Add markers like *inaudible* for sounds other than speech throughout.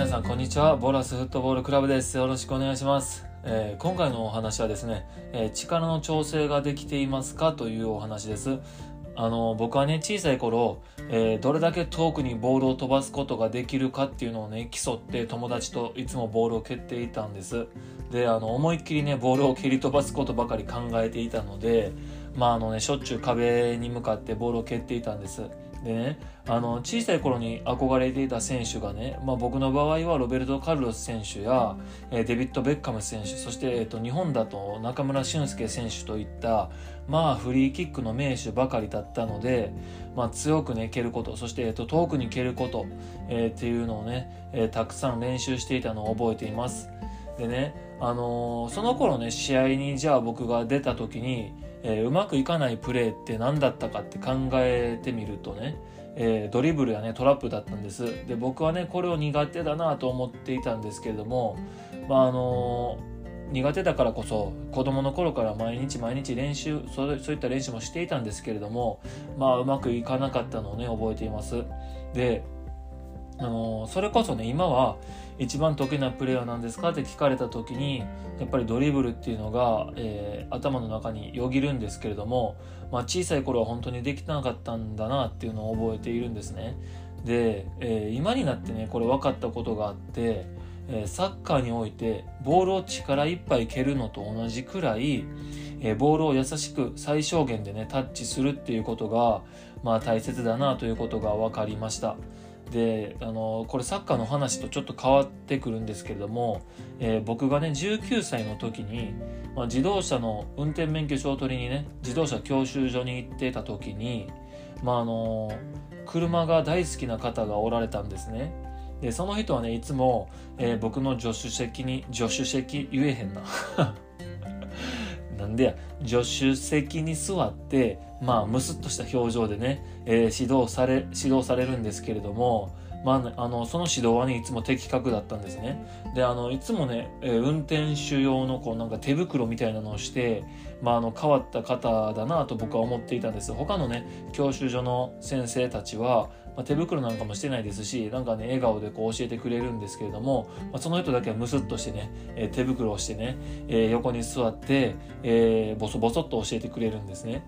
皆さんこんにちは。ボラスフットボールクラブです。よろしくお願いします、えー今回のお話はですね、えー力の調整ができていますか？というお話です。あの僕はね小さい頃、えーどれだけ遠くにボールを飛ばすことができるかっていうのをね競って友達といつもボールを蹴っていたんです。であの思いっきりねボールを蹴り飛ばすことばかり考えていたのでまああのねしょっちゅう壁に向かってボールを蹴っていたんです。でねあの小さい頃に憧れていた選手がね、まあ、僕の場合はロベルト・カルロス選手や、えデビッド・ベッカム選手そして、えー、と日本だと中村俊輔選手といった、まあ、フリーキックの名手ばかりだったので、まあ、強くね蹴ることそして、えー、と遠くに蹴ること、えーっていうのをね、えーたくさん練習していたのを覚えています。でね、あのーその頃ね試合にじゃあ僕が出た時に、えーうまくいかないプレーって何だったかって考えてみるとね、えードリブルやねトラップだったんです。で僕はねこれを苦手だなと思っていたんですけれどもまああのー苦手だからこそ子供の頃から毎日毎日練習そうそういった練習もしていたんですけれどもまあうまくいかなかったのをね覚えています。であのそれこそね今は一番得意なプレーは何ですかって聞かれた時にやっぱりドリブルっていうのが、えー頭の中によぎるんですけれども、まあ、小さい頃は本当にできなかったんだなっていうのを覚えているんですね。で、えー今になってねこれ分かったことがあって、えーサッカーにおいてボールを力いっぱい蹴るのと同じくらい、えボールを優しく最小限でねタッチするっていうことが、まあ、大切だなということが分かりました。であのこれサッカーの話とちょっと変わってくるんですけれども、えー僕がね19歳の時に、まあ、自動車の運転免許証を取りにね自動車教習所に行ってた時に、まあ、あの車が大好きな方がおられたんですね。でその人はねいつも、えー僕の助手席に助手席言えへんなんで助手席に座ってまあムスッとした表情でね、えー指導され指導されるんですけれどもまあ、あのその指導はねいつも的確だったんですねであのいつもね、えー運転手用のこうなんか手袋みたいなのをして、まあ、あの変わった方だなと僕は思っていたんです他のね教習所の先生たちは、まあ、手袋なんかもしてないですしなんかね笑顔でこう教えてくれるんですけれども、まあ、その人だけはムスッとしてね、えー手袋をしてね、えー横に座って、えーボソボソっと教えてくれるんですね。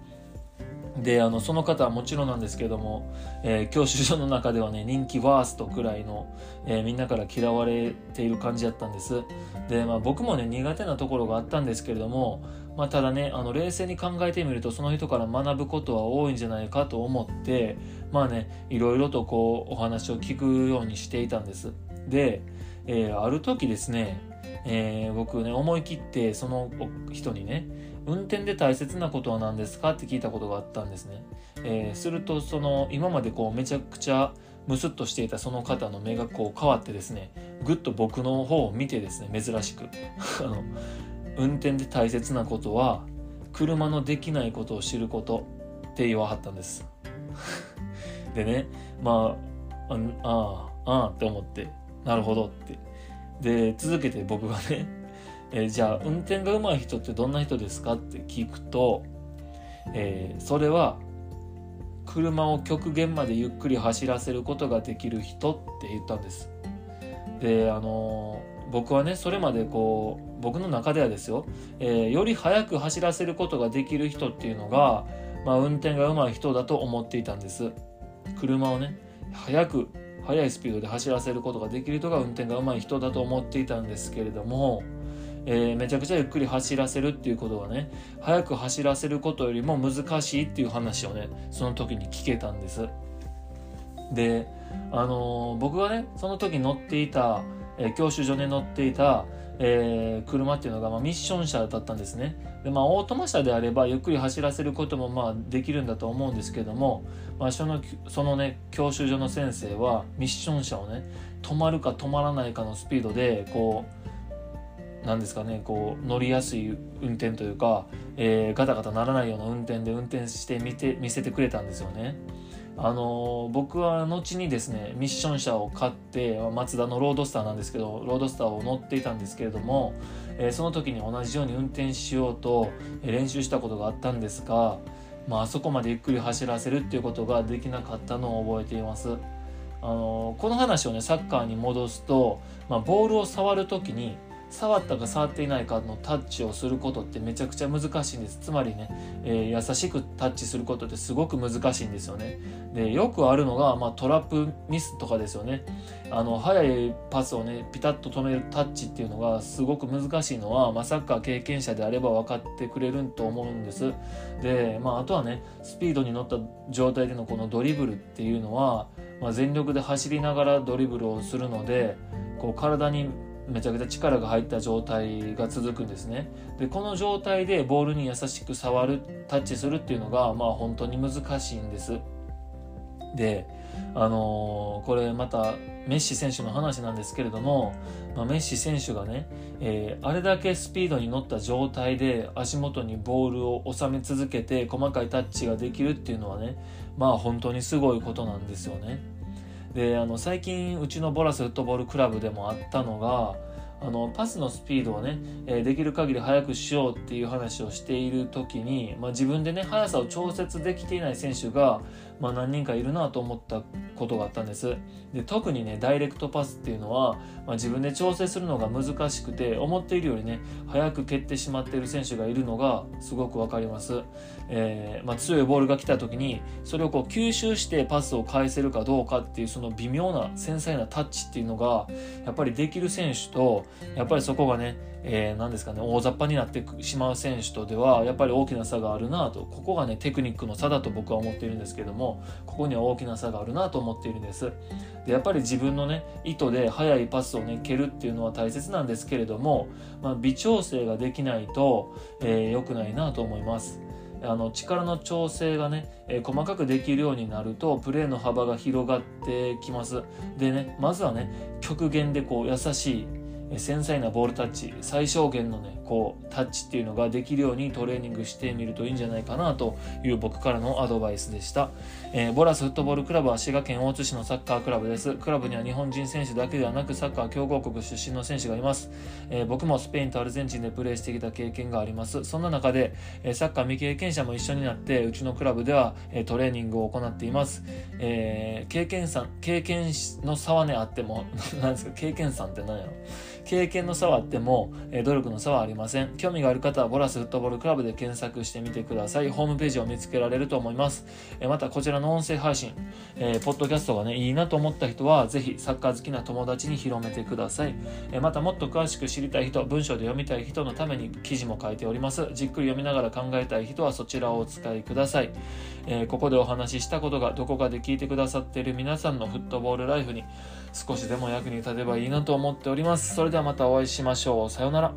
であのその方はもちろんなんですけども、えー教習所の中ではね人気ワーストくらいの、えーみんなから嫌われている感じだったんです。で、まあ、僕もね苦手なところがあったんですけれども、まあ、ただねあの冷静に考えてみるとその人から学ぶことは多いんじゃないかと思ってまあねいろいろとこうお話を聞くようにしていたんです。で、えーある時ですね、えー僕ね思い切ってその人にね運転で大切なことは何ですか？って聞いたことがあったんですね、えーするとその今までこうめちゃくちゃムスッとしていたその方の目がこう変わってですねぐっと僕の方を見てですね珍しく。*laughs* 運転で大切なことは車のできないことを知ることって言わはったんです。*laughs* でねまああああああって思ってなるほどって。で続けて僕がねえーじゃあ運転が上手い人ってどんな人ですかって聞くと、えーそれは車を極限までゆっくり走らせることができる人って言ったんです。であのー僕はねそれまでこう僕の中ではですよ、えーより速く走らせることができる人っていうのが、まあ、運転が上手い人だと思っていたんです。車をね速く速いスピードで走らせることができる人が運転が上手い人だと思っていたんですけれども、えーめちゃくちゃゆっくり走らせるっていうことはね速く走らせることよりも難しいっていう話をねその時に聞けたんです。であのー僕がねその時乗っていた、えー教習所で乗っていた、えー車っていうのが、まあ、ミッション車だったんですね。でまあオートマ車であればゆっくり走らせることもまあできるんだと思うんですけども、まあ、そのそのね教習所の先生はミッション車をね止まるか止まらないかのスピードでこうなんですかねこう乗りやすい運転というか、えーガタガタならないような運転で運転してみて見せてくれたんですよね。あのー僕は後にですねミッション車を買ってマツダのロードスターなんですけどロードスターを乗っていたんですけれども、えーその時に同じように運転しようと練習したことがあったんですが、まああそこまでゆっくり走らせるっていうことができなかったのを覚えています。あのこの話をねサッカーに戻すと、まあ、ボールを触る時に触ったか触っていないかのタッチをすることってめちゃくちゃ難しいんです。つまりね、えー、優しくタッチすることってすごく難しいんですよね。でよくあるのが、まあ、トラップミスとかですよね。あの速いパスをねピタッと止めるタッチっていうのがすごく難しいのは、まあ、サッカー経験者であれば分かってくれると思うんです。で、まあ、あとはねスピードに乗った状態でのこのドリブルっていうのは、まあ、全力で走りながらドリブルをするのでこう体にめちゃくちゃ力が入った状態が続くんですねでこの状態でボールに優しく触るタッチするっていうのがまあ本当に難しいんですであのー、これまたメッシ選手の話なんですけれども、まあ、メッシ選手がね、えー、あれだけスピードに乗った状態で足元にボールを収め続けて細かいタッチができるっていうのはねまあ本当にすごいことなんですよね。であの最近うちのボラスフットボールクラブでもあったのがあのパスのスピードをね、え、できる限り速くしようっていう話をしている時に、まあ、自分でね速さを調節できていない選手が、まあ、何人かいるなと思ったことがあったんです。で特にねダイレクトパスっていうのは、まあ、自分で調整するのが難しくて思っているよりね速く蹴ってしまっている選手がいるのがすごく分かります、えー、まあ、強いボールが来た時にそれをこう吸収してパスを返せるかどうかっていうその微妙な繊細なタッチっていうのがやっぱりできる選手とやっぱりそこがね、えー、何ですかね、大雑把になってしまう選手とでは、やっぱり大きな差があるなと、ここがね、テクニックの差だと僕は思っているんですけども、ここには大きな差があるなと思っているんです。で、やっぱり自分のね、意図で速いパスをね、蹴るっていうのは大切なんですけれども、まあ、微調整ができないと、えー、くないなと思います。あの力の調整がね、えー、細かくできるようになるとプレーの幅が広がってきますでねまずはね極限でこう優しい繊細なボールタッチ最小限のねこうタッチっていうのができるようにトレーニングしてみるといいんじゃないかなという僕からのアドバイスでした、えー、ボラスフットボールクラブは滋賀県大津市のサッカークラブです。クラブには日本人選手だけではなくサッカー強豪国出身の選手がいます、えー、僕もスペインとアルゼンチンでプレーしてきた経験があります。そんな中で、サッカー未経験者も一緒になってうちのクラブでは、トレーニングを行っています、えー、経験さん経験の差はねあっても *laughs* 何ですか？経験さんって何やろ？経験の差はあっても、え努力の差はありません。興味がある方はボラスフットボールクラブで検索してみてください。ホームページを見つけられると思います。えまたこちらの音声配信、えー、ポッドキャストがね、いいなと思った人は、ぜひサッカー好きな友達に広めてください。えまたもっと詳しく知りたい人、文章で読みたい人のために記事も書いております。じっくり読みながら考えたい人はそちらをお使いください。えー、ここでお話ししたことがどこかで聞いてくださっている皆さんのフットボールライフに少しでも役に立てばいいなと思っております。それではまたお会いしましょう。さようなら。